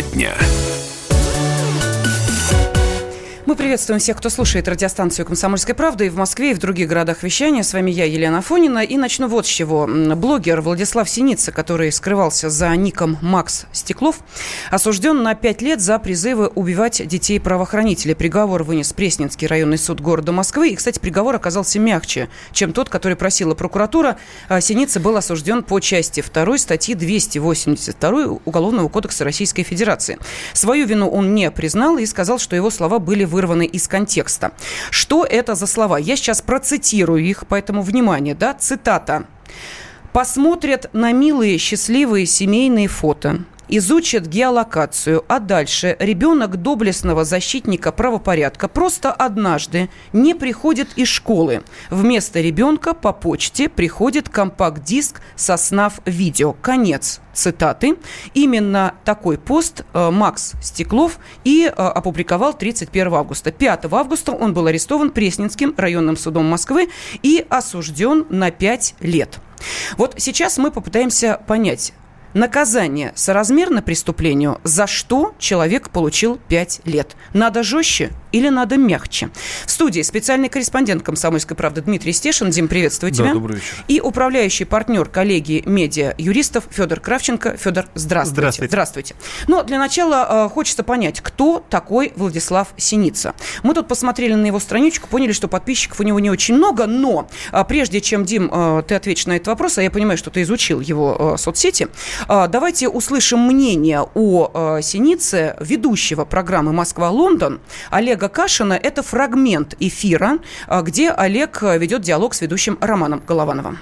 Тема дня. Приветствуем всех, кто слушает радиостанцию «Комсомольская правда» и в Москве, и в других городах вещания. С вами я, Елена Фонина. И начну вот с чего. Блогер Владислав Синица, который скрывался за ником Макс Стеклов, осужден на пять лет за призывы убивать детей правоохранителей. Приговор вынес Пресненский районный суд города Москвы. И, кстати, приговор оказался мягче, чем тот, который просила прокуратура. А Синица был осужден по части 2 статьи 282 Уголовного кодекса Российской Федерации. Свою вину он не признал и сказал, что его слова были вы вырваны из контекста. Что это за слова? Я сейчас процитирую их, поэтому внимание, да, цитата. «Посмотрят на милые, счастливые семейные фото, изучат геолокацию, а дальше ребенок доблестного защитника правопорядка просто однажды не приходит из школы. Вместо ребенка по почте приходит компакт-диск со снав видео. Конец цитаты. Именно такой пост э, Макс Стеклов и э, опубликовал 31 августа. 5 августа он был арестован Пресненским районным судом Москвы и осужден на 5 лет. Вот сейчас мы попытаемся понять, наказание соразмерно преступлению, за что человек получил 5 лет. Надо жестче или надо мягче? В студии специальный корреспондент «Комсомольской правды» Дмитрий Стешин. Дим, приветствую тебя. Да, добрый вечер. И управляющий партнер коллегии медиа-юристов Федор Кравченко. Федор, здравствуйте. Здравствуйте. Здравствуйте. Но для начала э, хочется понять, кто такой Владислав Синица. Мы тут посмотрели на его страничку, поняли, что подписчиков у него не очень много, но э, прежде чем, Дим, э, ты ответишь на этот вопрос, а я понимаю, что ты изучил его э, соцсети, давайте услышим мнение о э, Синице ведущего программы «Москва-Лондон» Олега Олега Кашина. Это фрагмент эфира, а, где Олег э, ведет диалог с ведущим Романом Головановым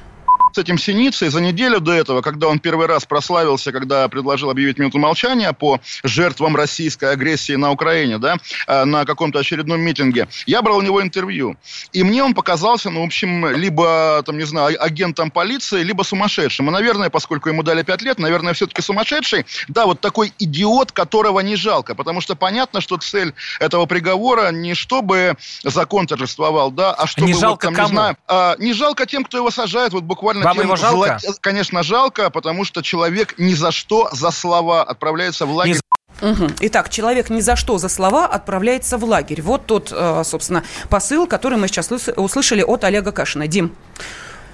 с этим Синицей за неделю до этого, когда он первый раз прославился, когда предложил объявить минуту молчания по жертвам российской агрессии на Украине, да, э, на каком-то очередном митинге, я брал у него интервью. И мне он показался, ну, в общем, либо, там, не знаю, агентом полиции, либо сумасшедшим. И, наверное, поскольку ему дали пять лет, наверное, все-таки сумасшедший. Да, вот такой идиот, которого не жалко. Потому что понятно, что цель этого приговора не чтобы закон торжествовал, да, а чтобы... Не жалко вот, там, кому? Не, знаю, а, не жалко тем, кто его сажает, вот буквально Вам его жалко? Зло... Конечно, жалко, потому что человек ни за что за слова отправляется в лагерь. Угу. Итак, человек ни за что за слова отправляется в лагерь. Вот тот, э, собственно, посыл, который мы сейчас услышали от Олега Кашина. Дим.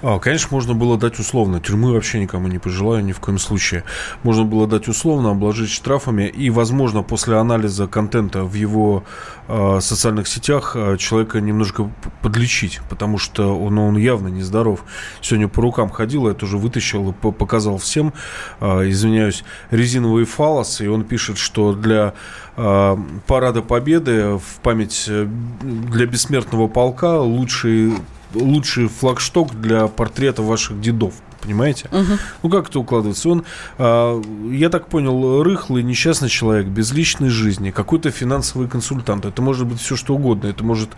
А, конечно, можно было дать условно. Тюрьмы вообще никому не пожелаю, ни в коем случае. Можно было дать условно, обложить штрафами. И, возможно, после анализа контента в его э, социальных сетях э, человека немножко подлечить. Потому что он, он явно нездоров. Сегодня по рукам ходил, я тоже вытащил и показал всем, э, извиняюсь, резиновый фалос. И он пишет, что для э, Парада Победы в память э, для бессмертного полка лучший лучший флагшток для портрета ваших дедов. Понимаете? Угу. Ну, как это укладывается? Он, э, я так понял, рыхлый, несчастный человек, без личной жизни, какой-то финансовый консультант. Это может быть все, что угодно. Это может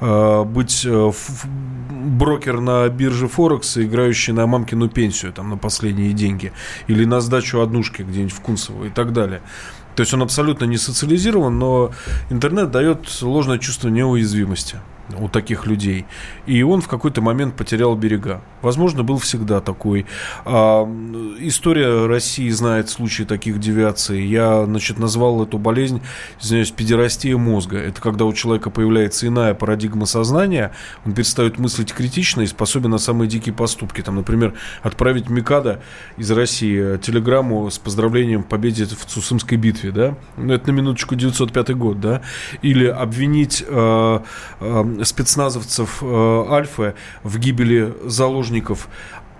э, быть э, брокер на бирже Форекс, играющий на мамкину пенсию, там, на последние деньги. Или на сдачу однушки где-нибудь в Кунцево и так далее. То есть он абсолютно не социализирован, но интернет дает ложное чувство неуязвимости у таких людей. И он в какой-то момент потерял берега. Возможно, был всегда такой. А, история России знает случаи таких девиаций. Я, значит, назвал эту болезнь, извиняюсь, педерастия мозга. Это когда у человека появляется иная парадигма сознания, он перестает мыслить критично и способен на самые дикие поступки. Там, например, отправить Микада из России телеграмму с поздравлением победе в Цусымской битве, да? Ну, это на минуточку 905 год, да? Или обвинить э, э, спецназовцев э, Альфа в гибели заложников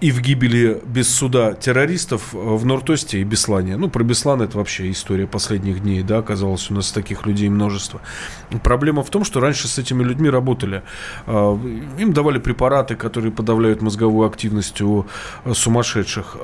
и в гибели без суда террористов э, в Нортосте и Беслане. Ну, про Беслан это вообще история последних дней, да, оказалось у нас таких людей множество. Проблема в том, что раньше с этими людьми работали. Э, им давали препараты, которые подавляют мозговую активность у э, сумасшедших.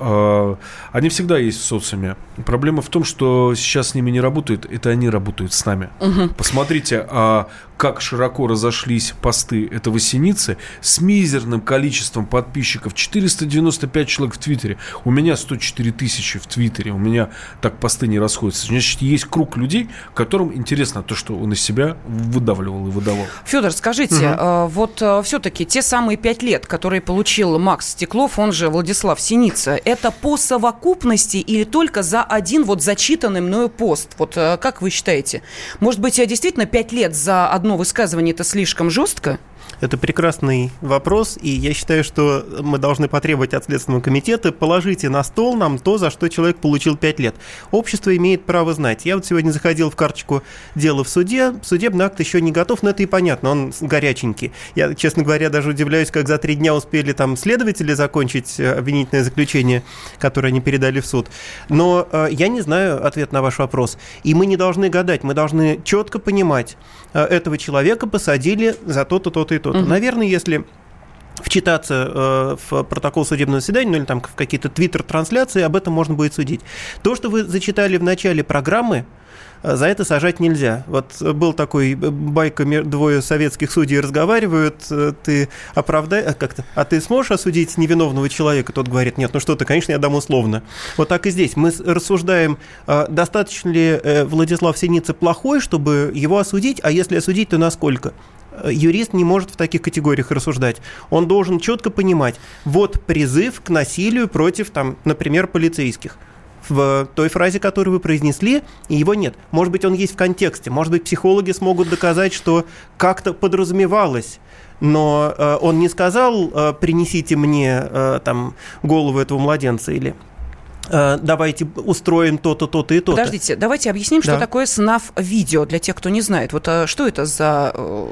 Они всегда есть в социуме. Проблема в том, что сейчас с ними не работают, это они работают с нами. Угу. Посмотрите, а как широко разошлись посты этого Синицы с мизерным количеством подписчиков 400 395 человек в Твиттере. У меня 104 тысячи в Твиттере. У меня так посты не расходятся. Значит, есть круг людей, которым интересно то, что он из себя выдавливал и выдавал. Федор, скажите, угу. вот э, все-таки те самые пять лет, которые получил Макс Стеклов, он же Владислав Синица, это по совокупности или только за один вот зачитанный мною пост? Вот э, как вы считаете? Может быть, действительно пять лет за одно высказывание это слишком жестко? Это прекрасный вопрос, и я считаю, что мы должны потребовать от Следственного комитета положите на стол нам то, за что человек получил 5 лет. Общество имеет право знать. Я вот сегодня заходил в карточку дела в суде, судебный акт еще не готов, но это и понятно, он горяченький. Я, честно говоря, даже удивляюсь, как за три дня успели там следователи закончить э, обвинительное заключение, которое они передали в суд. Но э, я не знаю ответ на ваш вопрос. И мы не должны гадать, мы должны четко понимать, э, этого человека посадили за то-то, то-то и то что-то. Угу. Наверное, если вчитаться э, в протокол судебного заседания, ну или там в какие-то твиттер-трансляции, об этом можно будет судить. То, что вы зачитали в начале программы, э, за это сажать нельзя. Вот был такой э, байка, двое советских судей разговаривают, э, ты оправдай, а как-то, а ты сможешь осудить невиновного человека? Тот говорит, нет, ну что ты, конечно, я дам условно. Вот так и здесь. Мы рассуждаем, достаточно ли Владислав Синица плохой, чтобы его осудить, а если осудить, то насколько? Юрист не может в таких категориях рассуждать. Он должен четко понимать, вот призыв к насилию против, там, например, полицейских в той фразе, которую вы произнесли, и его нет. Может быть, он есть в контексте. Может быть, психологи смогут доказать, что как-то подразумевалось но э, он не сказал э, принесите мне э, там голову этого младенца или э, давайте устроим то-то, то-то и то-то. Подождите, давайте объясним, что да. такое СНАФ-видео для тех, кто не знает. Вот а что это за э,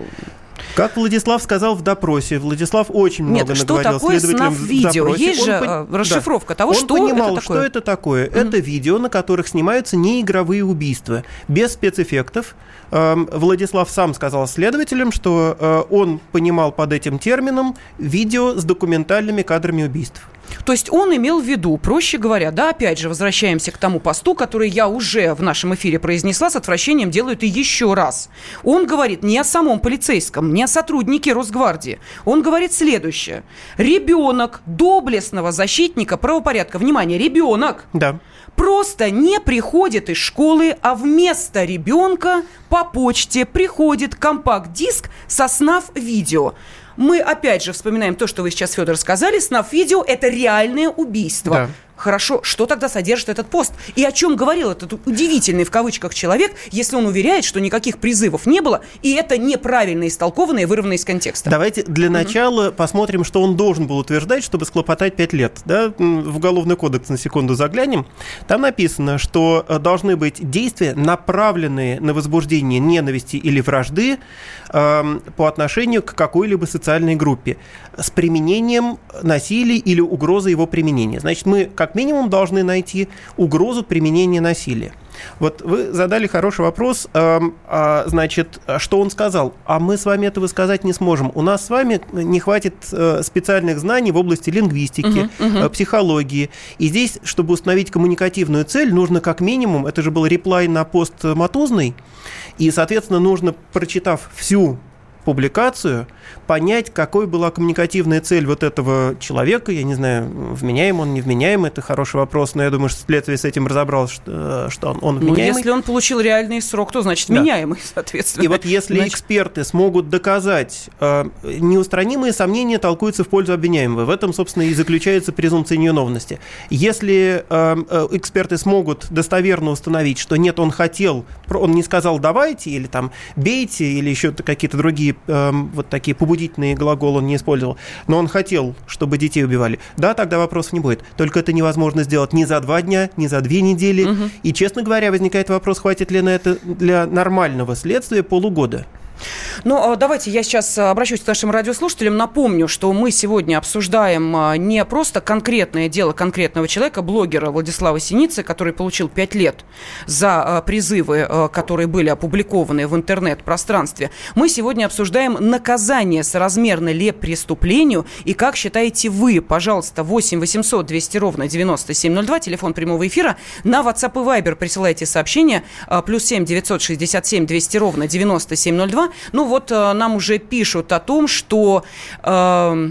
как Владислав сказал в допросе, Владислав очень Нет, много что наговорил такое следователям видео? допросе. Есть же он, э, расшифровка да. того, он что понимал, это такое. что это такое. Mm-hmm. Это видео, на которых снимаются неигровые убийства, без спецэффектов. Эм, Владислав сам сказал следователям, что э, он понимал под этим термином видео с документальными кадрами убийств. То есть он имел в виду, проще говоря, да, опять же, возвращаемся к тому посту, который я уже в нашем эфире произнесла, с отвращением делаю это еще раз. Он говорит не о самом полицейском, не о сотруднике Росгвардии. Он говорит следующее. Ребенок доблестного защитника правопорядка, внимание, ребенок, да. просто не приходит из школы, а вместо ребенка по почте приходит компакт-диск со СНАФ-видео. Мы опять же вспоминаем то, что вы сейчас, Федор, сказали. Снаф-видео – это реальное убийство. Да. Хорошо, что тогда содержит этот пост? И о чем говорил этот удивительный в кавычках человек, если он уверяет, что никаких призывов не было, и это неправильно истолкованное и вырванное из контекста? Давайте для mm-hmm. начала посмотрим, что он должен был утверждать, чтобы склопотать 5 лет. Да? В Уголовный кодекс на секунду заглянем. Там написано, что э, должны быть действия, направленные на возбуждение ненависти или вражды э, по отношению к какой-либо социальной группе с применением насилия или угрозы его применения. Значит, мы как как минимум должны найти угрозу применения насилия. Вот вы задали хороший вопрос, э, э, значит, что он сказал? А мы с вами этого сказать не сможем. У нас с вами не хватит э, специальных знаний в области лингвистики, uh-huh, uh-huh. психологии. И здесь, чтобы установить коммуникативную цель, нужно как минимум, это же был реплай на пост Матузный, и, соответственно, нужно, прочитав всю публикацию, понять, какой была коммуникативная цель вот этого человека. Я не знаю, вменяем он, не вменяем, это хороший вопрос, но я думаю, что следствие с этим разобралось, что, что он, он ну, вменяемый. Ну, если он получил реальный срок, то значит да. вменяемый, соответственно. И вот если значит... эксперты смогут доказать, э, неустранимые сомнения толкуются в пользу обвиняемого. В этом, собственно, и заключается презумпция невиновности. Если э, э, эксперты смогут достоверно установить, что нет, он хотел, он не сказал давайте, или там бейте, или еще какие-то другие э, вот такие побудительные глаголы он не использовал, но он хотел, чтобы детей убивали, да, тогда вопросов не будет. Только это невозможно сделать ни за два дня, ни за две недели. Угу. И, честно говоря, возникает вопрос, хватит ли на это для нормального следствия полугода. Ну, а, давайте я сейчас а, обращусь к нашим радиослушателям. Напомню, что мы сегодня обсуждаем а, не просто конкретное дело конкретного человека, блогера Владислава Синицы, который получил 5 лет за призывы, которые были опубликованы в интернет-пространстве. Мы сегодня обсуждаем наказание, соразмерно ли преступлению, и как считаете вы, пожалуйста, 8 800 200 ровно 9702, телефон прямого эфира, на WhatsApp и Viber присылайте сообщения, плюс 7 967 200 ровно 9702, ну вот э, нам уже пишут о том, что... Э,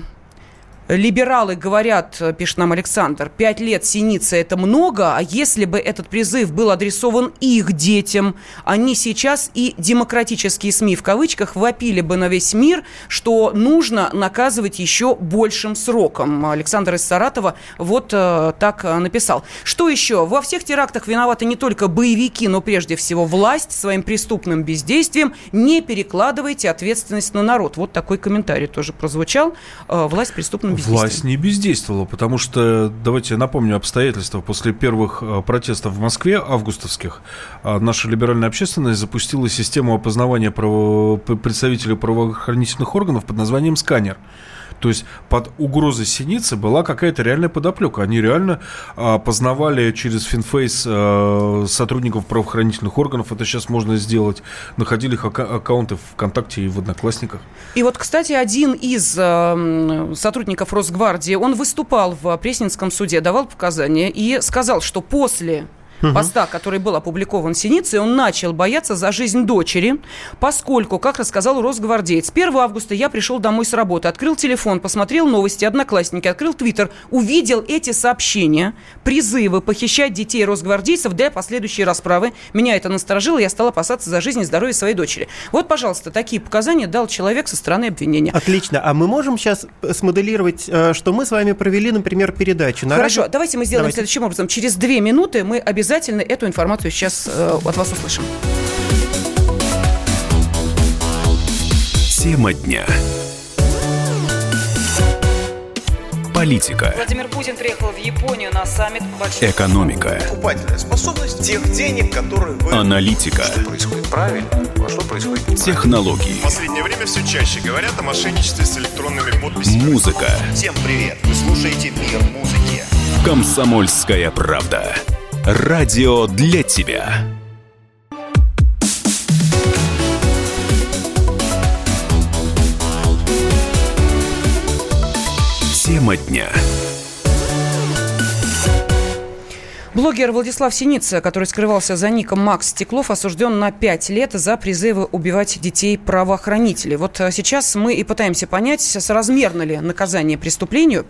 Либералы говорят, пишет нам Александр, пять лет синицы – это много, а если бы этот призыв был адресован их детям, они сейчас и демократические СМИ в кавычках вопили бы на весь мир, что нужно наказывать еще большим сроком. Александр из Саратова вот э, так э, написал. Что еще? Во всех терактах виноваты не только боевики, но прежде всего власть своим преступным бездействием. Не перекладывайте ответственность на народ. Вот такой комментарий тоже прозвучал. Э, власть преступным Власть не бездействовала, потому что, давайте напомню обстоятельства. После первых э, протестов в Москве, августовских, э, наша либеральная общественность запустила систему опознавания право... представителей правоохранительных органов под названием «Сканер». То есть под угрозой Синицы была какая-то реальная подоплека. Они реально опознавали через FindFace а, сотрудников правоохранительных органов. Это сейчас можно сделать. Находили их ака- аккаунты ВКонтакте и в Одноклассниках. И вот, кстати, один из э, сотрудников Росгвардии, он выступал в Пресненском суде, давал показания и сказал, что после угу. поста, который был опубликован Синицей, он начал бояться за жизнь дочери, поскольку, как рассказал Росгвардеец, 1 августа я пришел домой с работы, открыл телефон, посмотрел новости, одноклассники, открыл твиттер, увидел эти сообщения, призывы похищать детей росгвардейцев для последующей расправы. Меня это насторожило, я стал опасаться за жизнь и здоровье своей дочери. Вот, пожалуйста, такие показания дал человек со стороны обвинения. Отлично. А мы можем сейчас смоделировать, э, что мы с вами провели, например, передачу? На Хорошо, радио... давайте мы сделаем давайте. следующим образом. Через две минуты мы обязательно обязательно эту информацию сейчас э, от вас услышим. Тема дня. Политика. Владимир Путин приехал в Японию на саммит большой... Экономика. Покупательная способность тех денег, которые вы... Аналитика. Что происходит правильно, а что происходит Технологии. В последнее время все чаще говорят о мошенничестве с электронными подписями. Музыка. Всем привет! Вы слушаете «Мир музыки». Комсомольская правда. Радио для тебя. Тема дня. Блогер Владислав Синица, который скрывался за ником Макс Стеклов, осужден на 5 лет за призывы убивать детей правоохранителей. Вот э, сейчас мы и пытаемся понять, соразмерно ли наказание преступлению.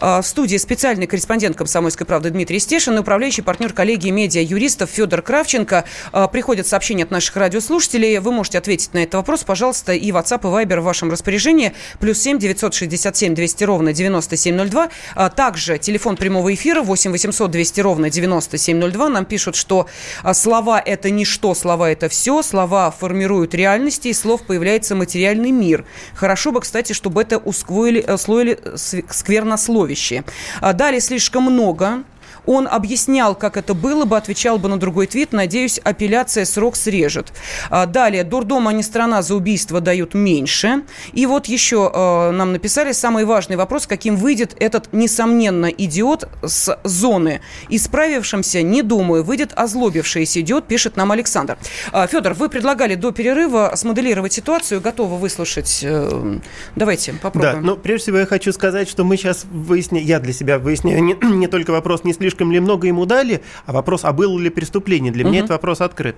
Э, в студии специальный корреспондент «Комсомольской правды» Дмитрий Стешин и управляющий партнер коллегии медиа-юристов Федор Кравченко. Э, приходят сообщения от наших радиослушателей. Вы можете ответить на этот вопрос, пожалуйста, и WhatsApp, и Viber в вашем распоряжении. Плюс 7 967 200 ровно 9702. Также телефон прямого эфира 8 800 200 ровно 9702 нам пишут, что а, слова – это ничто, слова – это все, слова формируют реальности, и слов появляется материальный мир. Хорошо бы, кстати, чтобы это усвоили, усвоили э, сквернословище. А, далее слишком много он объяснял, как это было бы, отвечал бы на другой твит. Надеюсь, апелляция срок срежет. А, далее. Дурдом, а не страна за убийство дают меньше. И вот еще э, нам написали самый важный вопрос, каким выйдет этот, несомненно, идиот с зоны. Исправившимся, не думаю, выйдет озлобившийся идиот, пишет нам Александр. А, Федор, вы предлагали до перерыва смоделировать ситуацию, готовы выслушать. Э, давайте попробуем. Да, но прежде всего я хочу сказать, что мы сейчас выясняем, я для себя выясняю не, не только вопрос, не слишком слишком ли много ему дали, а вопрос, а было ли преступление. Для угу. меня этот вопрос открыт.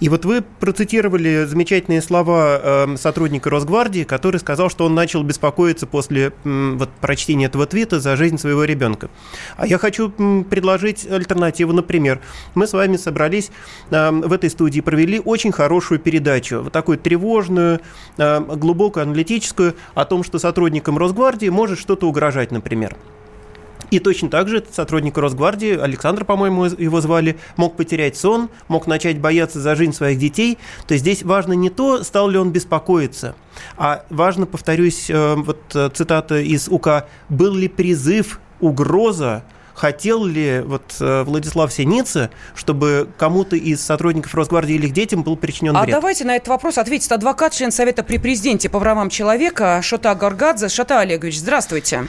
И вот вы процитировали замечательные слова э, сотрудника Росгвардии, который сказал, что он начал беспокоиться после э, вот, прочтения этого твита за жизнь своего ребенка. А я хочу э, предложить альтернативу. Например, мы с вами собрались э, в этой студии, провели очень хорошую передачу, вот такую тревожную, э, глубокую, аналитическую, о том, что сотрудникам Росгвардии может что-то угрожать, например. И точно так же сотрудник Росгвардии, Александр, по-моему, его звали, мог потерять сон, мог начать бояться за жизнь своих детей. То есть здесь важно не то, стал ли он беспокоиться, а важно, повторюсь, э, вот э, цитата из УК, был ли призыв, угроза, хотел ли вот э, Владислав Синица, чтобы кому-то из сотрудников Росгвардии или их детям был причинен а вред? А давайте на этот вопрос ответит адвокат, член Совета при президенте по правам человека Шота Гаргадзе. Шота Олегович, здравствуйте.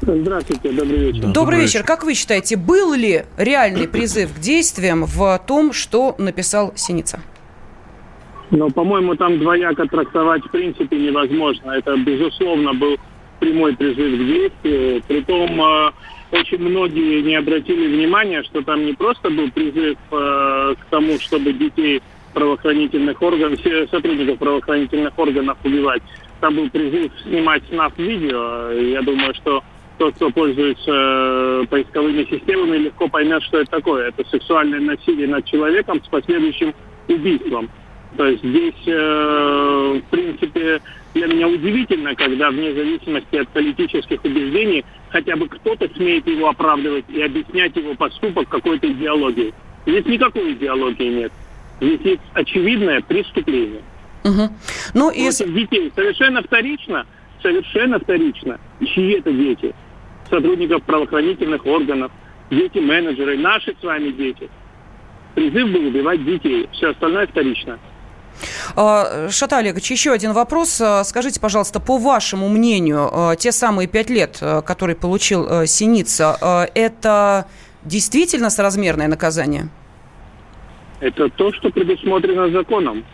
Здравствуйте, добрый вечер. Добрый, добрый вечер. Как вы считаете, был ли реальный призыв к действиям в том, что написал Синица? Ну, по-моему, там двояко трактовать в принципе невозможно. Это, безусловно, был прямой призыв к действию. Притом э, очень многие не обратили внимания, что там не просто был призыв э, к тому, чтобы детей правоохранительных органов, сотрудников правоохранительных органов убивать, там был призыв снимать с нас видео. Я думаю, что тот, кто пользуется э, поисковыми системами, легко поймет, что это такое. Это сексуальное насилие над человеком с последующим убийством. То есть здесь, э, в принципе, для меня удивительно, когда вне зависимости от политических убеждений хотя бы кто-то смеет его оправдывать и объяснять его поступок какой-то идеологией. Здесь никакой идеологии нет. Здесь есть очевидное преступление. Угу. Ну, и... детей. Совершенно вторично, совершенно вторично, чьи это дети. Сотрудников правоохранительных органов, дети менеджеры, наши с вами дети. Призыв был убивать детей. Все остальное вторично. А, Шата Олегович, еще один вопрос. А, скажите, пожалуйста, по вашему мнению, а, те самые пять лет, которые получил Синица, это действительно соразмерное наказание? Это то, что предусмотрено законом.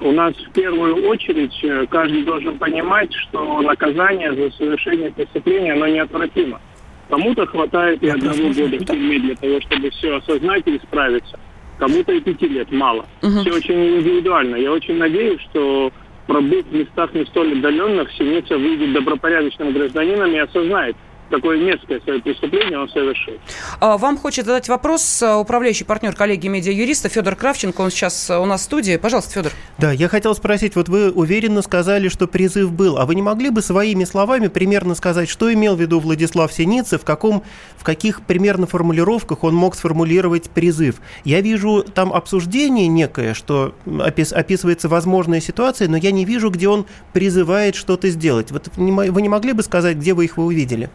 У нас в первую очередь э, каждый должен понимать, что наказание за совершение преступления, оно неотвратимо. Кому-то хватает и одного года в тюрьме для того, чтобы все осознать и исправиться кому-то и пяти лет мало. Угу. Все очень индивидуально. Я очень надеюсь, что пробыв в местах не столь отдаленных, Синица выйдет добропорядочным гражданином и осознает, такое мерзкое свое преступление он совершил. А, вам хочет задать вопрос а, управляющий партнер коллеги медиа-юриста Федор Кравченко. Он сейчас а, у нас в студии. Пожалуйста, Федор. Да, я хотел спросить, вот вы уверенно сказали, что призыв был, а вы не могли бы своими словами примерно сказать, что имел в виду Владислав Синицы, в, каком, в каких примерно формулировках он мог сформулировать призыв? Я вижу там обсуждение некое, что опис, описывается возможная ситуация, но я не вижу, где он призывает что-то сделать. Вот вы не могли бы сказать, где вы их вы увидели?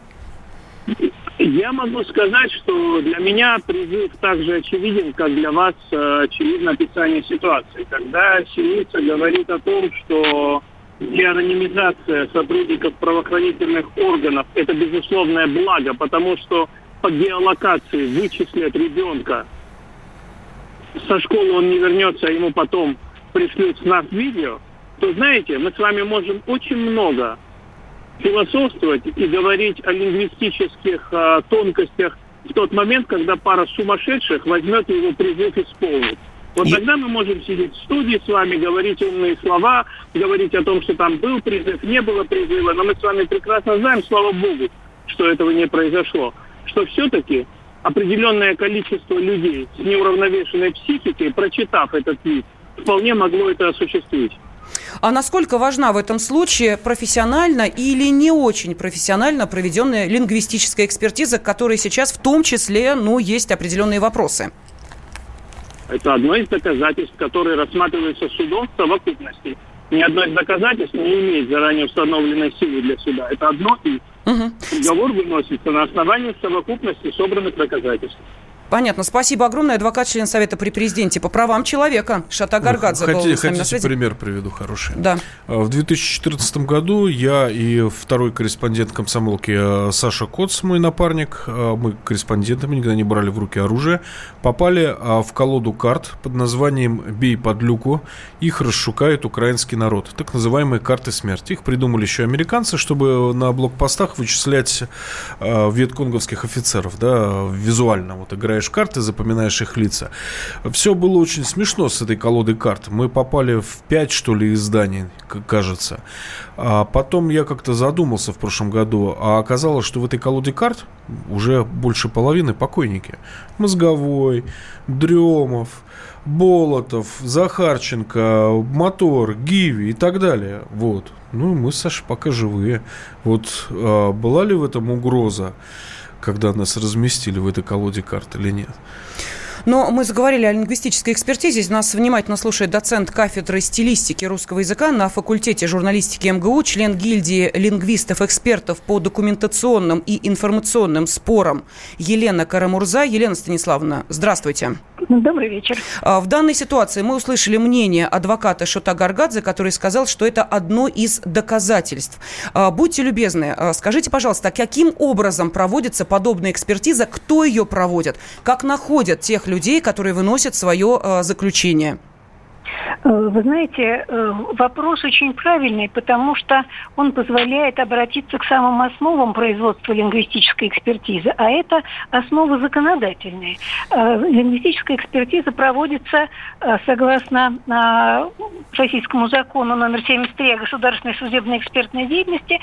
Я могу сказать, что для меня призыв также очевиден, как для вас э, очевидно описание ситуации. Когда Синица говорит о том, что деанонимизация сотрудников правоохранительных органов – это безусловное благо, потому что по геолокации вычислят ребенка, со школы он не вернется, а ему потом пришлют с нас видео, то, знаете, мы с вами можем очень много философствовать и говорить о лингвистических э, тонкостях в тот момент, когда пара сумасшедших возьмет его призыв исполнить. Вот и... тогда мы можем сидеть в студии с вами, говорить умные слова, говорить о том, что там был призыв, не было призыва, но мы с вами прекрасно знаем, слава богу, что этого не произошло, что все-таки определенное количество людей с неуравновешенной психикой, прочитав этот твит, вполне могло это осуществить. А насколько важна в этом случае профессионально или не очень профессионально проведенная лингвистическая экспертиза, к которой сейчас в том числе ну, есть определенные вопросы? Это одно из доказательств, которые рассматриваются судом в совокупности. Ни одно из доказательств не имеет заранее установленной силы для суда. Это одно из. Угу. Приговор выносится на основании совокупности собранных доказательств. Понятно. Спасибо огромное. Адвокат, член Совета при президенте по правам человека Шата Гаргадзе хотите, хотите пример приведу хороший? Да. А, в 2014 году я и второй корреспондент комсомолки а, Саша Коц, мой напарник, а, мы корреспондентами никогда не брали в руки оружие, попали в колоду карт под названием «Бей под люку». Их расшукает украинский народ. Так называемые карты смерти. Их придумали еще американцы, чтобы на блокпостах вычислять вьетконговских офицеров, да, визуально, вот играя играешь карты, запоминаешь их лица. Все было очень смешно с этой колодой карт. Мы попали в пять, что ли, изданий, кажется. А потом я как-то задумался в прошлом году, а оказалось, что в этой колоде карт уже больше половины покойники. Мозговой, Дремов, Болотов, Захарченко, Мотор, Гиви и так далее. Вот. Ну, мы, Саша, пока живые. Вот а, была ли в этом угроза? Когда нас разместили в этой колоде карт или нет. Но мы заговорили о лингвистической экспертизе. Нас внимательно слушает доцент кафедры стилистики русского языка на факультете журналистики МГУ, член гильдии лингвистов-экспертов по документационным и информационным спорам Елена Карамурза. Елена Станиславовна, здравствуйте. Добрый вечер. А, в данной ситуации мы услышали мнение адвоката Шота Гаргадзе, который сказал, что это одно из доказательств. А, будьте любезны, а, скажите, пожалуйста, каким образом проводится подобная экспертиза, кто ее проводит, как находят тех людей, которые выносят свое заключение? Э, Вы знаете, э, вопрос очень правильный, потому что он позволяет обратиться к самым основам производства лингвистической экспертизы, а это основы законодательные. Э, Лингвистическая экспертиза проводится согласно российскому закону номер 73 о государственной судебной экспертной деятельности,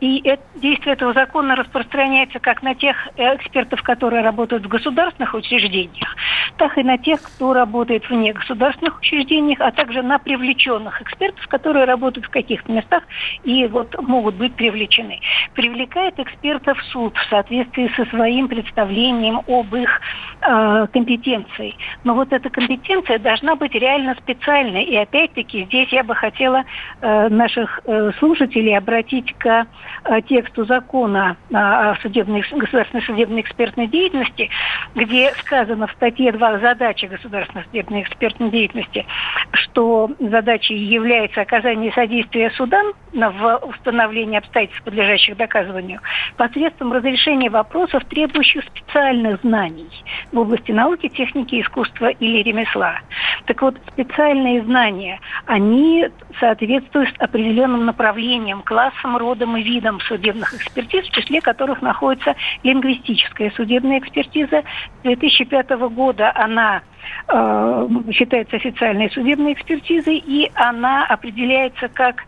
и действие этого закона распространяется как на тех экспертов, которые работают в государственных учреждениях, так и на тех, кто работает вне государственных учреждениях, а также на привлеченных экспертов, которые работают в каких-то местах и вот могут быть привлечены. Привлекает экспертов суд в соответствии со своим представлением об их э, компетенции. Но вот эта компетенция должна быть реально специальной. И опять-таки здесь я бы хотела э, наших э, слушателей обратить к э, тексту закона э, о судебной, государственной судебной экспертной деятельности, где сказано в статье 2 задачи государственной судебной экспертной деятельности, что задачей является оказание содействия судам в установлении обстоятельств, подлежащих доказыванию, посредством разрешения вопросов, требующих специальных знаний в области науки, техники, искусства или ремесла. Так вот, специальные знания, они соответствуют определенным направлениям, классам, родам и видам судебных экспертиз, в числе которых находится лингвистическая судебная экспертиза. С 2005 года она э, считается официальной судебной экспертизой, и она определяется как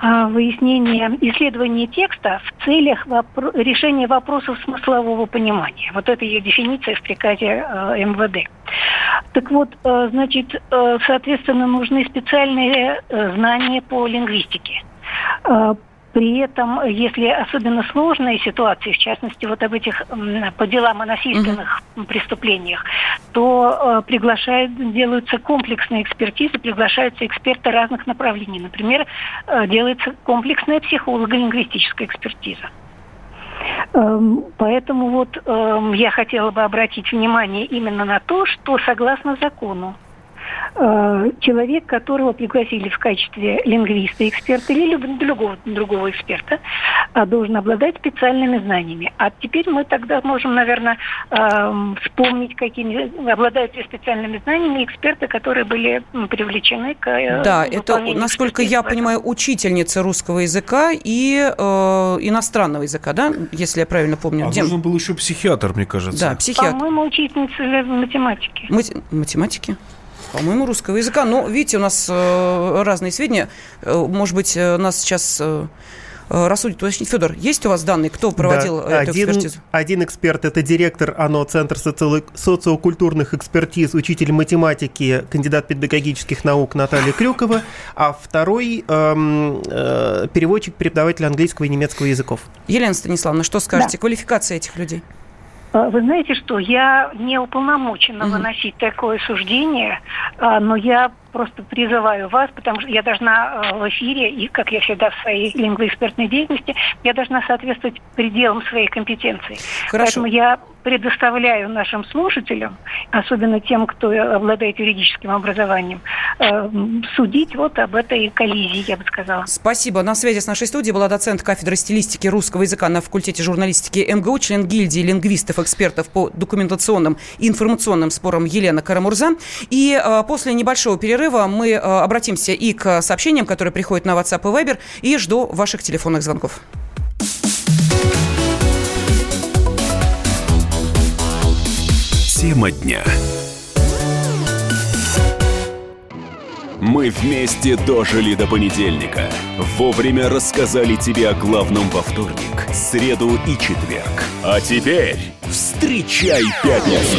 выяснение, исследование текста в целях вопро- решения вопросов смыслового понимания. Вот это ее дефиниция в приказе э, МВД. Так вот, э, значит, э, соответственно, нужны специальные э, знания по лингвистике. Э, При этом, если особенно сложные ситуации, в частности, вот об этих по делам о насильственных преступлениях, то э, приглашают, делаются комплексные экспертизы, приглашаются эксперты разных направлений. Например, э, делается комплексная психолого-лингвистическая экспертиза. Эм, Поэтому вот эм, я хотела бы обратить внимание именно на то, что согласно закону э, человек, которого пригласили в качестве лингвиста, эксперта или другого, другого эксперта, а, должен обладать специальными знаниями. А теперь мы тогда можем, наверное, эм, вспомнить, какими обладают ли специальными знаниями эксперты, которые были привлечены к э, Да, это, насколько я понимаю, учительница русского языка и э, иностранного языка, да, если я правильно помню. А Дем- нужен был еще психиатр, мне кажется. Да, психиатр. По-моему, учительница математики. Мати- математики. По-моему, русского языка. Но, видите, у нас э, разные сведения. Э, может быть, э, нас сейчас э, э, рассудит уточнить. Федор, есть у вас данные, кто проводил Да, эту один, экспертизу? один эксперт – это директор ОНО Центр социо- социокультурных экспертиз, учитель математики, кандидат педагогических наук Наталья Крюкова, а второй эм, э, переводчик, преподаватель английского и немецкого языков. Елена Станиславовна, что скажете? Квалификация этих людей? А, Вы знаете что, я не уполномочена выносить такое суждение, а, но я просто призываю вас, потому что я должна а, в эфире, и как я всегда в своей лингвоэкспертной деятельности, я должна соответствовать пределам своей компетенции. Хорошо. Поэтому я предоставляю нашим слушателям, особенно тем, кто обладает юридическим образованием, э, судить вот об этой коллизии, я бы сказала. Спасибо. На связи с нашей студией была доцент кафедры стилистики русского языка на факультете журналистики МГУ, член гильдии лингвистов, экспертов по документационным и информационным спорам Елена Карамурза. И э, после небольшого перерыва мы э, обратимся и к сообщениям, которые приходят на WhatsApp и Viber, и жду ваших телефонных звонков. Тема дня. Мы вместе дожили до понедельника. Вовремя рассказали тебе о главном во вторник, среду и четверг. А теперь встречай пятницу.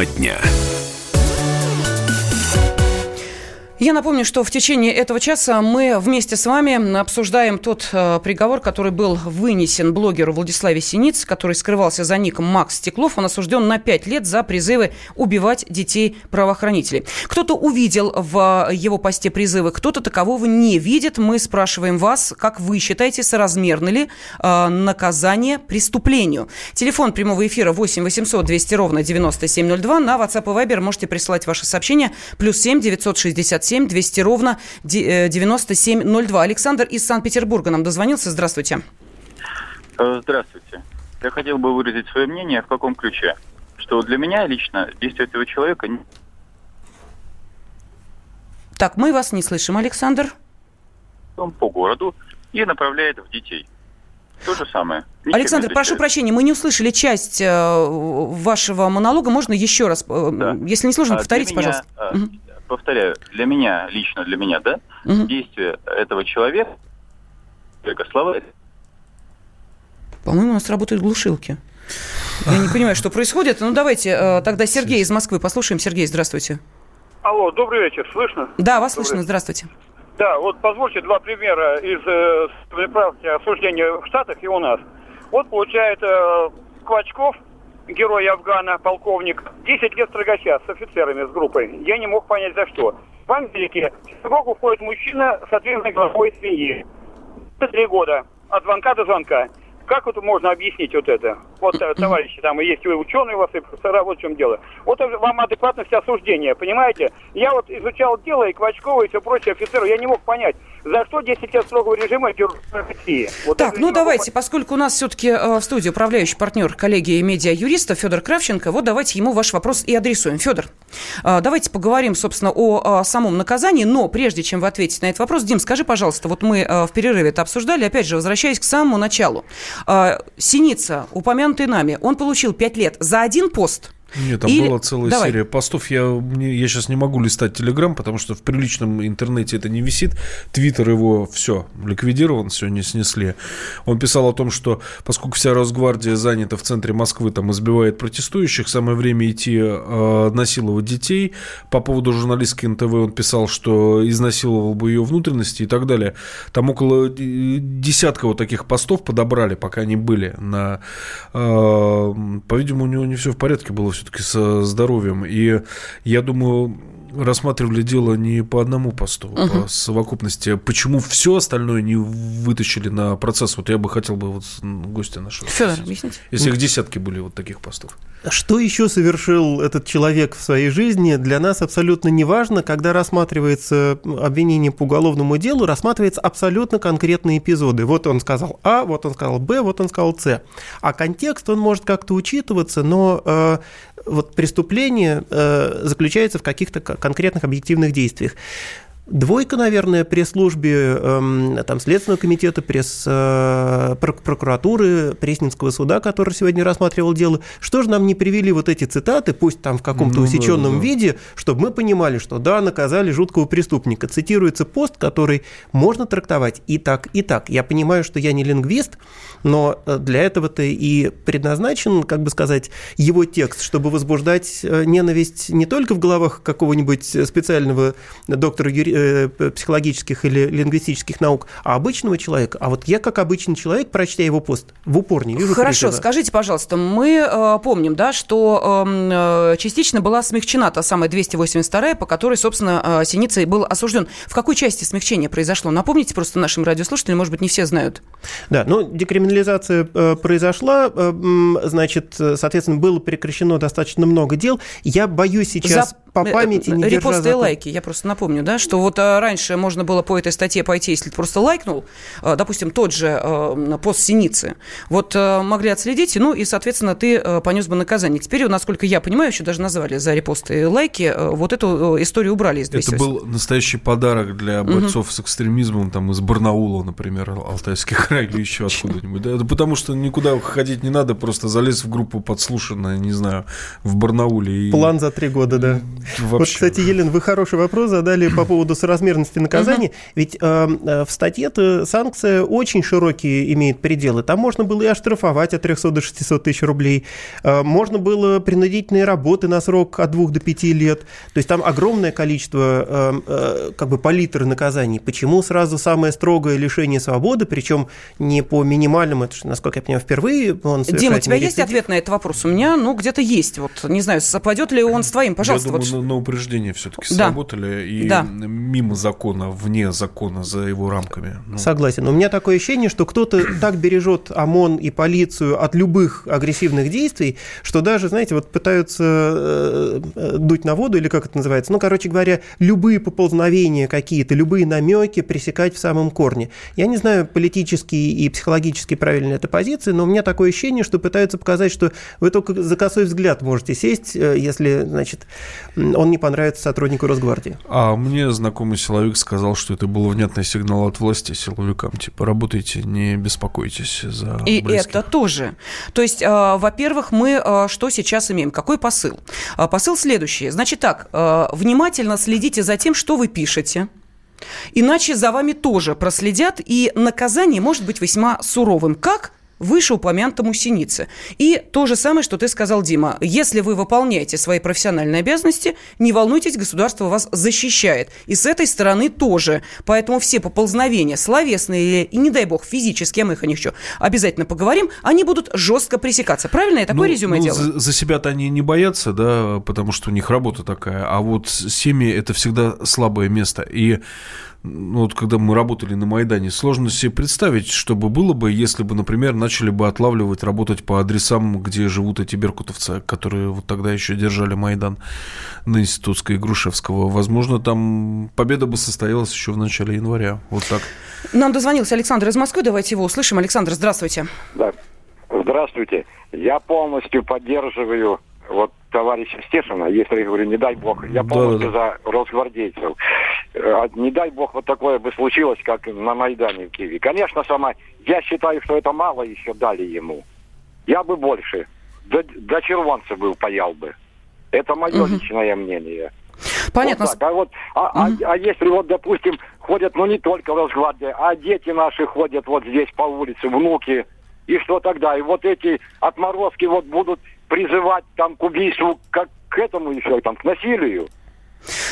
Тема дня. Я напомню, что в течение этого часа мы вместе с вами обсуждаем тот э, приговор, который был вынесен блогеру Владиславе Синиц, который скрывался за ником Макс Стеклов. Он осужден на 5 лет за призывы убивать детей правоохранителей. Кто-то увидел в его посте призывы, кто-то такового не видит. Мы спрашиваем вас, как вы считаете, соразмерно ли э, наказание преступлению? Телефон прямого эфира 8 800 200 ровно 9702. На WhatsApp и Viber можете присылать ваши сообщения. Плюс 7 967 7 200 ровно 9702. Э, Александр из Санкт-Петербурга нам дозвонился. Здравствуйте. Э, здравствуйте. Я хотел бы выразить свое мнение в каком ключе. Что для меня лично действия этого человека... Так, мы вас не слышим, Александр. Он по городу и направляет в детей. То же самое. Ничем Александр, прошу прощения, мы не услышали часть э, вашего монолога. Можно еще раз, э, да. если не сложно, а повторите, меня, пожалуйста. Э, повторяю, для меня, лично для меня, да, угу. действие этого человека, слова... По-моему, у нас работают глушилки. Я не понимаю, что происходит. Ну, давайте э, тогда Сергей из Москвы послушаем. Сергей, здравствуйте. Алло, добрый вечер, слышно? Да, вас добрый. слышно, здравствуйте. Да, вот позвольте два примера из э, осуждения в Штатах и у нас. Вот получает э, Квачков, герой Афгана, полковник, 10 лет строгача с офицерами, с группой. Я не мог понять, за что. В Америке в срок уходит мужчина с ответственной главой семьи. Три года. От звонка до звонка. Как это можно объяснить вот это? Вот, э, товарищи, там есть вы ученые у вас, и профессора, вот в чем дело. Вот вам адекватность осуждения, понимаете? Я вот изучал дело и Квачкова, и все прочее, офицеру, я не мог понять, за что 10 лет строгого режима России. Вот так, ну давайте, могу... поскольку у нас все-таки э, в студии управляющий партнер коллеги медиа-юриста Федор Кравченко, вот давайте ему ваш вопрос и адресуем. Федор, э, давайте поговорим, собственно, о, о самом наказании, но прежде чем вы ответите на этот вопрос, Дим, скажи, пожалуйста, вот мы в перерыве это обсуждали, опять же, возвращаясь к самому началу. Синица, упомянутый нами, он получил 5 лет за один пост – нет, там Или... была целая Давай. серия постов. Я, мне, я сейчас не могу листать Телеграм, потому что в приличном интернете это не висит. Твиттер его все ликвидирован, сегодня снесли. Он писал о том, что поскольку вся Росгвардия занята в центре Москвы, там избивает протестующих, самое время идти э, насиловать детей. По поводу журналистки НТВ он писал, что изнасиловал бы ее внутренности и так далее. Там около э, десятка вот таких постов подобрали, пока они были. На, э, по-видимому, у него не все в порядке было все-таки со здоровьем. И я думаю, рассматривали дело не по одному посту, угу. по совокупности. Почему все остальное не вытащили на процесс? Вот я бы хотел бы вот гостя нашего. Федор, объясните. Если их десятки были вот таких постов. Что еще совершил этот человек в своей жизни, для нас абсолютно не важно. Когда рассматривается обвинение по уголовному делу, рассматриваются абсолютно конкретные эпизоды. Вот он сказал А, вот он сказал Б, вот он сказал С. А контекст, он может как-то учитываться, но э, вот преступление э, заключается в каких-то конкретных объективных действиях. Двойка, наверное, пресс-службе э, там, Следственного комитета, пресс-прокуратуры, э, Пресненского суда, который сегодня рассматривал дело. Что же нам не привели вот эти цитаты, пусть там в каком-то ну, усеченном да, да. виде, чтобы мы понимали, что да, наказали жуткого преступника. Цитируется пост, который можно трактовать и так, и так. Я понимаю, что я не лингвист, но э, для этого-то и предназначен, как бы сказать, его текст, чтобы возбуждать э, ненависть не только в головах какого-нибудь специального доктора юри психологических или лингвистических наук, а обычного человека. А вот я, как обычный человек, прочтя его пост, в упор не вижу Хорошо, призыва. скажите, пожалуйста, мы э, помним, да, что эм, э, частично была смягчена та самая 282 по которой, собственно, э, Синица и был осужден. В какой части смягчения произошло? Напомните просто нашим радиослушателям, может быть, не все знают. Да, ну, декриминализация э, произошла, э, значит, соответственно, было прекращено достаточно много дел. Я боюсь сейчас... За по э, памяти не Репосты и лайки, я просто напомню, да, что вот а, раньше можно было по этой статье пойти, если ты просто лайкнул, а, допустим, тот же пост Синицы, вот могли отследить, ну и, соответственно, ты понес бы наказание. Теперь, насколько я понимаю, еще даже назвали за репосты и лайки, вот эту историю убрали из 208. Это был настоящий подарок для бойцов угу. с экстремизмом, там, из Барнаула, например, Алтайский край или еще откуда-нибудь. Да, потому что никуда ходить не надо, просто залез в группу подслушанная, не знаю, в Барнауле. И... План за три года, да вообще... Вот, кстати, Елена, вы хороший вопрос задали по поводу соразмерности наказания. Ведь э, э, в статье-то санкция очень широкие имеет пределы. Там можно было и оштрафовать от 300 до 600 тысяч рублей. Э, можно было принудительные работы на срок от 2 до 5 лет. То есть там огромное количество э, э, как бы палитры наказаний. Почему сразу самое строгое лишение свободы, причем не по минимальному, это, насколько я понимаю, впервые он Дима, у тебя есть ответ на этот вопрос? У меня, ну, где-то есть. Вот, не знаю, совпадет ли он с твоим, пожалуйста. Думаю, вот... на, на упреждение все-таки Да. сработали и Да. мимо закона, вне закона, за его рамками. Ну, Согласен. У меня такое ощущение, что кто-то так бережет ОМОН и полицию от любых агрессивных действий, что даже, знаете, вот пытаются э, э, дуть на воду, или как это называется, ну, короче говоря, любые поползновения какие-то, любые намеки пресекать в самом корне. Я не знаю, политически и психологически правильная эта позиция, но у меня такое ощущение, что пытаются показать, что вы только за косой взгляд можете сесть, э, если, значит, он не понравится сотруднику Росгвардии. А мне знакомый силовик сказал, что это был внятный сигнал от власти силовикам. Типа, работайте, не беспокойтесь за И близких. это тоже. То есть, э, во-первых, мы э, что сейчас имеем? Какой посыл? Э, посыл следующий. Значит так, внимательно следите за тем, что вы пишете. Иначе за вами тоже проследят, и наказание может быть весьма суровым. Как? Вышеупомянутому синице. И то же самое, что ты сказал, Дима. Если вы выполняете свои профессиональные обязанности, не волнуйтесь, государство вас защищает. И с этой стороны тоже. Поэтому все поползновения, словесные или, и не дай бог, физические, а мы их о них еще обязательно поговорим, они будут жестко пресекаться. Правильно я такое Ну, резюме ну, делаю? За, за себя-то они не боятся, да, потому что у них работа такая. А вот семьи это всегда слабое место. И ну, вот когда мы работали на Майдане, сложно себе представить, что бы было бы, если бы, например, начали бы отлавливать, работать по адресам, где живут эти беркутовцы, которые вот тогда еще держали Майдан на Институтской и Грушевского. Возможно, там победа бы состоялась еще в начале января. Вот так. Нам дозвонился Александр из Москвы. Давайте его услышим. Александр, здравствуйте. Да. Здравствуйте. Я полностью поддерживаю вот товарища Стешина, если я говорю, не дай бог, я полностью за росгвардейцев. Э, Не дай бог вот такое бы случилось, как на Майдане в Киеве. Конечно, сама, я считаю, что это мало еще дали ему. Я бы больше. До, до червонца бы паял бы. Это мое личное мнение. Понятно. Вот так. А, вот, а, а- а если вот, допустим, ходят, ну не только Росгвардия, а дети наши ходят вот здесь по улице, внуки, и что тогда? И вот эти отморозки вот будут призывать там к убийству, как к этому еще, там, к насилию.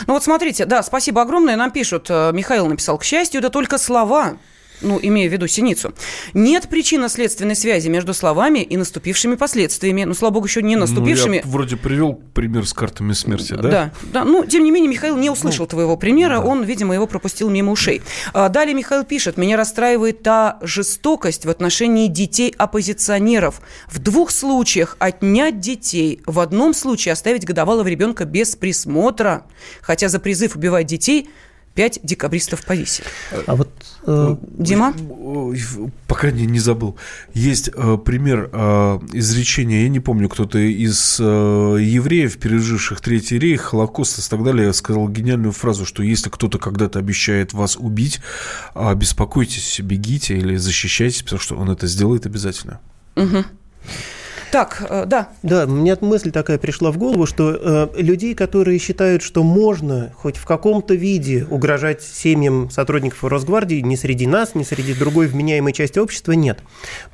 Ну вот смотрите, да, спасибо огромное. Нам пишут, э, Михаил написал, к счастью, это только слова. Ну, имея в виду синицу. Нет причинно-следственной связи между словами и наступившими последствиями. Ну, слава богу, еще не наступившими. Ну, я вроде привел пример с картами смерти, да? Да, да. Ну, тем не менее, Михаил не услышал твоего примера, он, видимо, его пропустил мимо ушей. А, Далее Михаил пишет, меня расстраивает та жестокость в отношении детей-оппозиционеров. В двух случаях отнять детей, в одном случае оставить годовалого ребенка без присмотра. Хотя за призыв убивать детей пять декабристов повесили. А вот э, Дима? Ой, Пока не, не забыл. Есть э, пример э, изречения, я не помню, кто-то из э, евреев, переживших Третий рейх, Холокост и так далее, сказал гениальную фразу, что если кто-то когда-то обещает вас убить, а, беспокойтесь, бегите или защищайтесь, потому что он это сделает обязательно. Мгм. Так, э, да. Да, меня мысль такая пришла в голову, что э, людей, которые считают, что можно хоть в каком-то виде угрожать семьям сотрудников Росгвардии, ни среди нас, ни среди другой вменяемой части общества нет.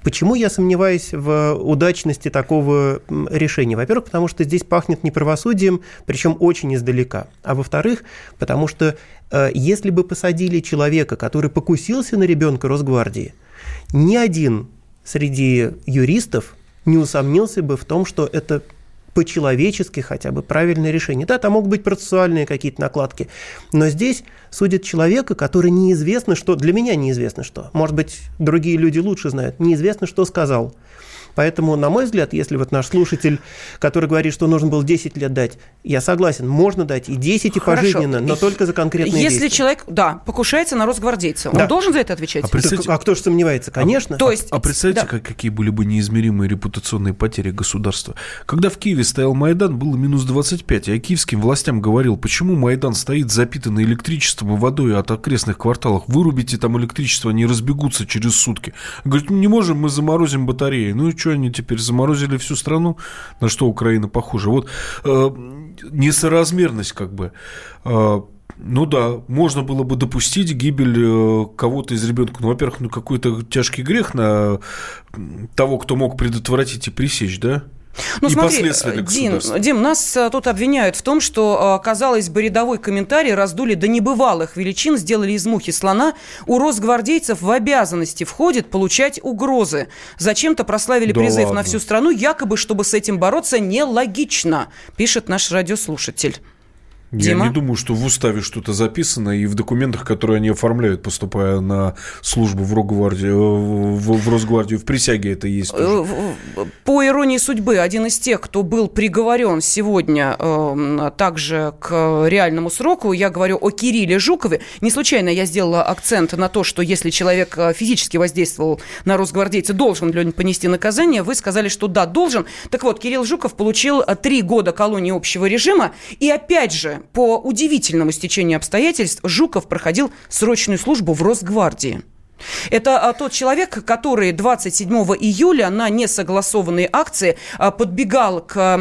Почему я сомневаюсь в удачности такого решения? Во-первых, потому что здесь пахнет неправосудием, причем очень издалека. А во-вторых, потому что э, если бы посадили человека, который покусился на ребенка Росгвардии, ни один среди юристов не усомнился бы в том, что это по-человечески хотя бы правильное решение. Да, там могут быть процессуальные какие-то накладки, но здесь судят человека, который неизвестно что, для меня неизвестно что, может быть, другие люди лучше знают, неизвестно что сказал. Поэтому, на мой взгляд, если вот наш слушатель, который говорит, что нужно было 10 лет дать, я согласен, можно дать и 10, и Хорошо. пожизненно, но только за конкретные Если действия. человек, да, покушается на росгвардейца, он Да. должен за это отвечать? А представьте- А кто же сомневается? Конечно. То есть, А представьте, да. как- какие были бы неизмеримые репутационные потери государства. Когда в Киеве стоял Майдан, было минус 25. Я киевским властям говорил, почему Майдан стоит запитанный электричеством и водой от окрестных кварталов. Вырубите там электричество, они разбегутся через сутки. Говорит, «Ну, не можем, мы заморозим батареи. Ну и что они теперь заморозили всю страну? На что Украина похожа? Вот э, несоразмерность как бы. Э, ну да, можно было бы допустить гибель э, кого-то из ребенка. Ну, во-первых, ну какой-то тяжкий грех на того, кто мог предотвратить и пресечь, да? Ну, и смотри, Дим, Дим, нас э, тут обвиняют в том, что, э, казалось бы, рядовой комментарий раздули до небывалых величин, сделали из мухи слона. У росгвардейцев в обязанности входит получать угрозы. Зачем-то прославили да призыв ладно. на всю страну, якобы, чтобы с этим бороться, нелогично, пишет наш радиослушатель. Дима? Я не думаю, что в уставе что-то записано, и в документах, которые они оформляют, поступая на службу в Росгвардию, э, в, в Росгвардию, в присяге это есть тоже. Э, по иронии судьбы, один из тех, кто был приговорен сегодня э, также к реальному сроку, я говорю о Кирилле Жукове. Не случайно я сделала акцент на то, что если человек э, физически воздействовал на росгвардейца, должен ли он понести наказание. Вы сказали, что да, должен. Так вот, Кирилл Жуков получил три года колонии общего режима. И опять же, по удивительному стечению обстоятельств Жуков проходил срочную службу в Росгвардии. Это а, тот человек, который 27 июля на несогласованные акции а, подбегал к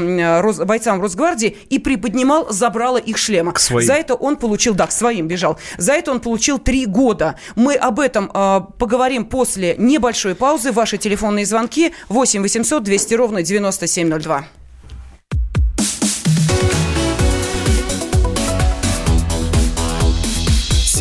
бойцам Росгвардии и приподнимал, забрало их шлема. За это он получил, да, к своим бежал. За это он получил три года. Мы об этом а, поговорим после небольшой паузы. Ваши телефонные звонки 8 800 200 ровно 9702.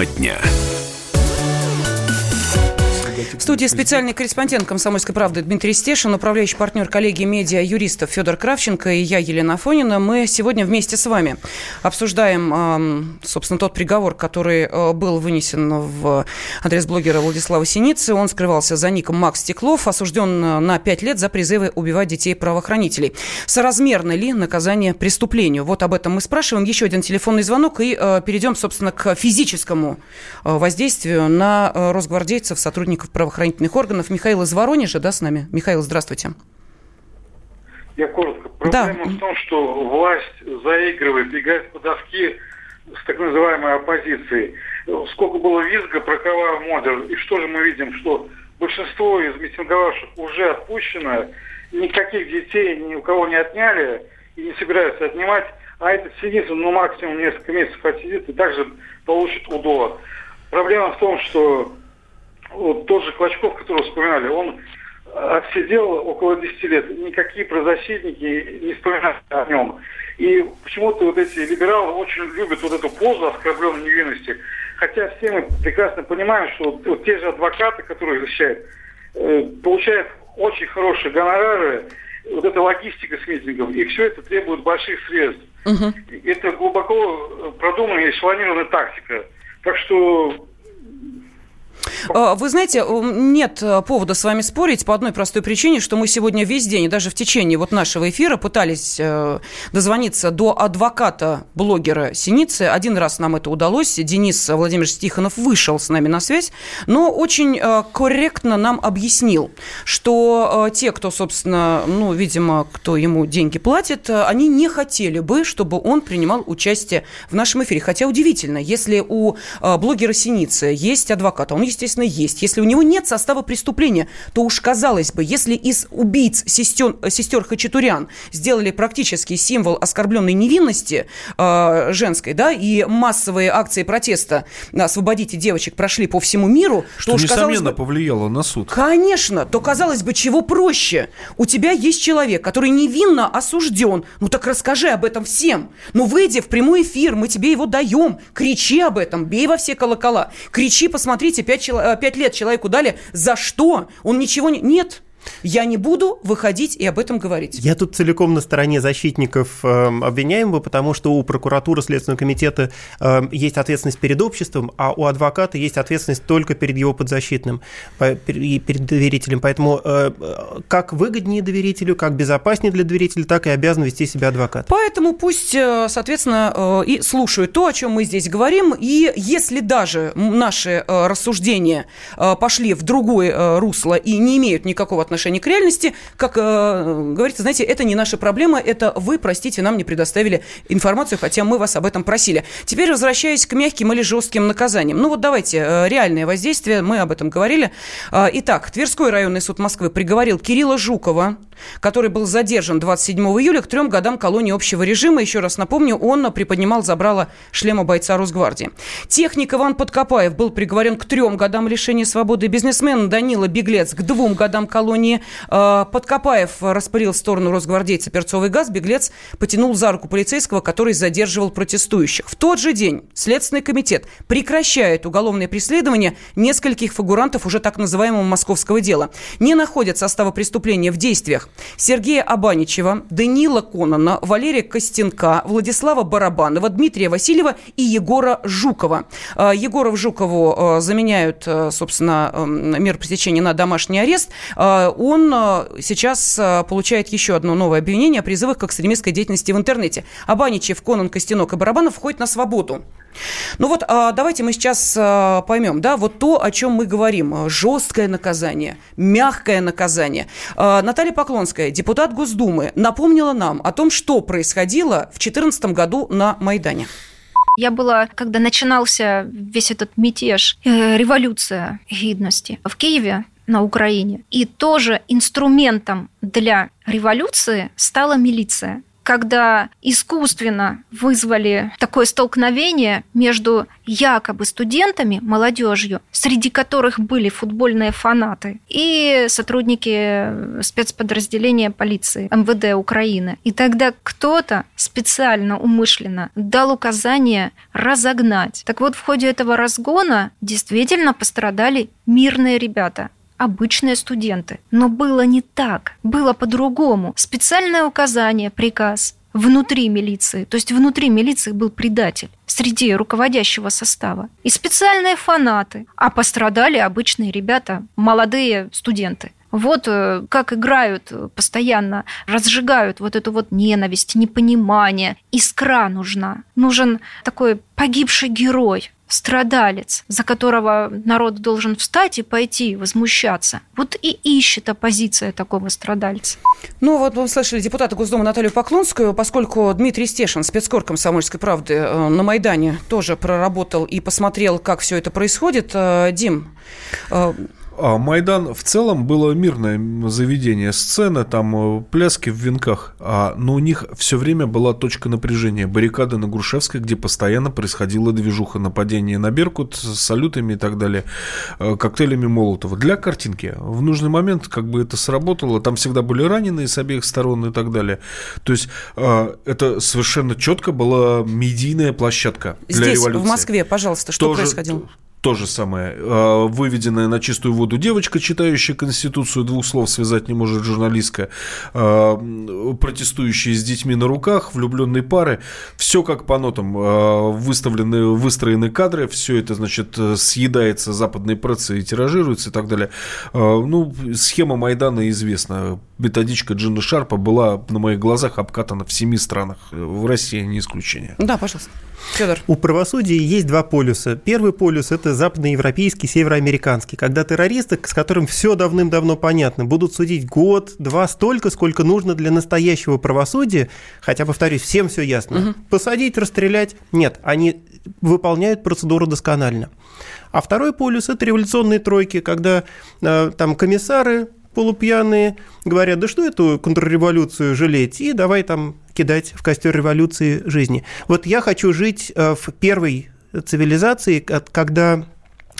Тема дня. В студии специальный корреспондент «Комсомольской правды» Дмитрий Стешин, управляющий партнер коллегии медиа юристов Федор Кравченко и я, Елена Фонина. Мы сегодня вместе с вами обсуждаем, собственно, тот приговор, который э, был вынесен в адрес блогера Владислава Синицы. Он скрывался за ником Макс Стеклов, осужден на 5 лет за призывы убивать детей правоохранителей. Соразмерно ли наказание преступлению? Вот об этом мы спрашиваем. Еще один телефонный звонок и э, перейдем, собственно, к физическому э, воздействию на росгвардейцев, сотрудников правоохранителей правоохранительных органов. Михаил из Воронежа, да, с нами? Михаил, здравствуйте. Я коротко. Проблема да. в том, что власть заигрывает, играет по доске с так называемой оппозицией. Сколько было визга про кровавый модер, и что же мы видим, что большинство из митинговавших уже отпущено, никаких детей ни у кого не отняли и не собираются отнимать, а этот сидит, ну максимум несколько месяцев отсидит и также получит УДО. Проблема в том, что вот тот же Клочков, которого вспоминали, он отсидел около 10 лет. Никакие правозащитники не вспоминали о нем. И почему-то вот эти либералы очень любят вот эту позу оскорбленной невинности. Хотя все мы прекрасно понимаем, что вот, вот те же адвокаты, которые защищают, э, получают очень хорошие гонорары, вот эта логистика с митингов, и все это требует больших средств. Угу. Это глубоко продуманная и спланированная тактика. Так что вы знаете, нет э, повода с вами спорить по одной простой причине, что мы сегодня весь день, даже в течение вот нашего эфира пытались э, дозвониться до адвоката блогера Синицы. Один раз нам это удалось. Денис Владимирович Тихонов вышел с нами на связь, но очень э, корректно нам объяснил, что те, кто, собственно, ну, видимо, кто ему деньги платит, они не хотели бы, чтобы он принимал участие в нашем эфире. Хотя удивительно, если у блогера Синицы есть адвокат, а он, естественно, естественно, есть. Если у него нет состава преступления, то уж казалось бы, если из убийц сестер, сестер Хачатурян сделали практически символ оскорбленной невинности э, женской, да, и массовые акции протеста «Освободите девочек» прошли по всему миру, что то уж, несомненно, бы, повлияло на суд. Конечно, то казалось бы, чего проще. У тебя есть человек, который невинно осужден. Ну так расскажи об этом всем. Ну выйди в прямой эфир, мы тебе его даем. Кричи об этом, бей во все колокола. Кричи, посмотрите, пять человек Э, пять лет человеку дали, за что? Он ничего не... Нет, Я не буду выходить и об этом говорить. Я тут целиком на стороне защитников э, обвиняемого, потому что у прокуратуры Следственного комитета э, есть ответственность перед обществом, а у адвоката есть ответственность только перед его подзащитным и перед доверителем. Поэтому э, как выгоднее доверителю, как безопаснее для доверителя, так и обязан вести себя адвокат. Поэтому пусть, э, соответственно, э, и слушают то, о чем мы здесь говорим. И если даже наши э, рассуждения пошли в другое русло и не имеют никакого отношения к реальности, как э, говорится, знаете, это не наша проблема, это вы, простите, нам не предоставили информацию, хотя мы вас об этом просили. Теперь возвращаясь к мягким или жестким наказаниям. Ну вот давайте, э, реальное воздействие, мы об этом говорили. Э, итак, Тверской районный суд Москвы приговорил Кирилла Жукова, который был задержан 27 июля к трем годам колонии общего режима. Еще раз напомню, он приподнимал забрало шлема бойца Росгвардии. Техник Иван Подкопаев был приговорен к трем годам лишения свободы. Бизнесмен Данила Беглец к двум годам колонии. Э, Подкопаев распылил в сторону росгвардейца перцовый газ. Беглец потянул за руку полицейского, который задерживал протестующих. В тот же день Следственный комитет прекращает уголовное преследование нескольких фигурантов уже так называемого московского дела. Не находят состава преступления в действиях Сергея Абаничева, Данила Конона, Валерия Костенка, Владислава Барабанова, Дмитрия Васильева и Егора Жукова. Э, Егоров Жукову э, заменяют, собственно, мер пресечения на домашний арест он сейчас получает еще одно новое обвинение о призывах к экстремистской деятельности в интернете. Абаничев, Конан, Костянок и Барабанов входят на свободу. Ну вот, а, давайте мы сейчас э, поймем, да, вот то, о чем мы говорим. Жесткое наказание, мягкое наказание. Наталья Поклонская, депутат Госдумы, напомнила нам о том, что происходило в 2014 году на Майдане. Я была, когда начинался весь этот мятеж, революция гидности в Киеве, на Украине. И тоже инструментом для революции стала милиция когда искусственно вызвали такое столкновение между якобы студентами, молодежью, среди которых были футбольные фанаты, и сотрудники спецподразделения полиции МВД Украины. И тогда кто-то специально, умышленно дал указание разогнать. Так вот, в ходе этого разгона действительно пострадали мирные ребята – обычные студенты. Но было не так, было по-другому. Специальное указание, приказ внутри милиции, то есть внутри милиции был предатель среди руководящего состава. И специальные фанаты, а пострадали обычные ребята, молодые студенты. Вот э, как играют постоянно, разжигают вот эту вот ненависть, непонимание. Искра нужна. Нужен такой погибший герой, страдалец, за которого народ должен встать и пойти возмущаться. Вот и ищет оппозиция такого страдальца. Ну вот вы слышали депутата Госдумы Наталью Поклонскую, поскольку Дмитрий Стешин, спецкор комсомольской правды э, на Майдане тоже проработал и посмотрел, как все это происходит. Э, Дим, э, а Майдан в целом было мирное заведение, сцены, там э, пляски в венках, а, но у них все время была точка напряжения, баррикады на Грушевской, где постоянно происходила движуха, нападение на Беркут с салютами и так далее, э, коктейлями Молотова. Для картинки в нужный момент как бы это сработало, там всегда были раненые с обеих сторон и так далее. То есть э, это совершенно четко была медийная площадка для Здесь, революции. в Москве, пожалуйста, что Тоже, происходило? То же самое. А, выведенная на чистую воду девочка, читающая Конституцию, двух слов связать не может журналистка, а, протестующие с детьми на руках, влюбленные пары. Все как по нотам. А, выставлены, выстроены кадры, все это, значит, съедается западной прессой и тиражируется и так далее. Ну, схема Майдана известна. Методичка Джина Шарпа была на моих глазах обкатана в семи странах. В России не исключение. Да, пожалуйста. Федор. У правосудия есть два полюса. Первый полюс – это западноевропейский, североамериканский, когда террористы, с которым все давным-давно понятно, будут судить год, два, столько, сколько нужно для настоящего правосудия, хотя, повторюсь, всем все ясно. Угу. Посадить, расстрелять – нет, они выполняют процедуру досконально. А второй полюс – это революционные тройки, когда э, там комиссары полупьяные говорят, да что эту контрреволюцию жалеть, и давай там кидать в костер революции жизни. Вот я хочу жить э, в первой цивилизации, когда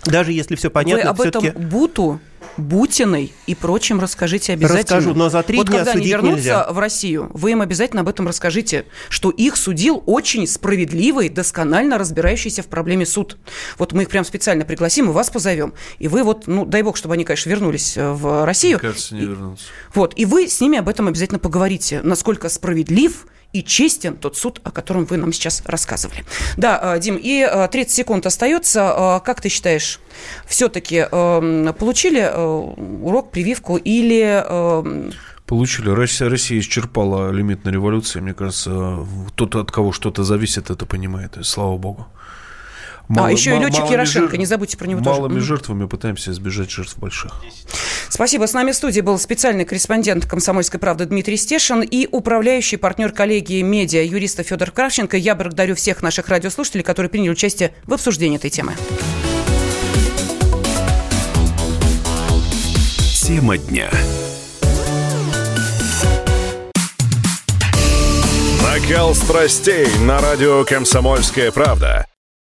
даже если все понятно, Вы об этом Буту Бутиной и прочим расскажите обязательно. Расскажу, но за три вот дня когда они вернутся нельзя. в Россию, вы им обязательно об этом расскажите, что их судил очень справедливый, досконально разбирающийся в проблеме суд. Вот мы их прям специально пригласим и вас позовем. И вы вот, ну, дай бог, чтобы они, конечно, вернулись э, в Россию. Мне кажется, не вернутся. Вот, и вы с ними об этом обязательно поговорите, насколько справедлив и честен тот суд, о котором вы нам сейчас рассказывали. Да, э, Дим, и э, 30 секунд остается. Э, Как ты считаешь, все-таки э, получили э, урок, прививку или... э, Получили. Россия, Россия исчерпала лимит на революции. Мне кажется, тот, от кого что-то зависит, это понимает. Слава богу. А, еще и летчик малыми Ярошенко, жертв- не забудьте про него тоже. Малыми жертвами пытаемся избежать жертв больших. Спасибо. С нами в студии был специальный корреспондент «Комсомольской правды» Дмитрий Стешин и управляющий партнер коллегии медиа юриста Федор Кравченко. Я благодарю всех наших радиослушателей, которые приняли участие в обсуждении этой темы. Тема дня. Накал страстей на радио «Комсомольская правда».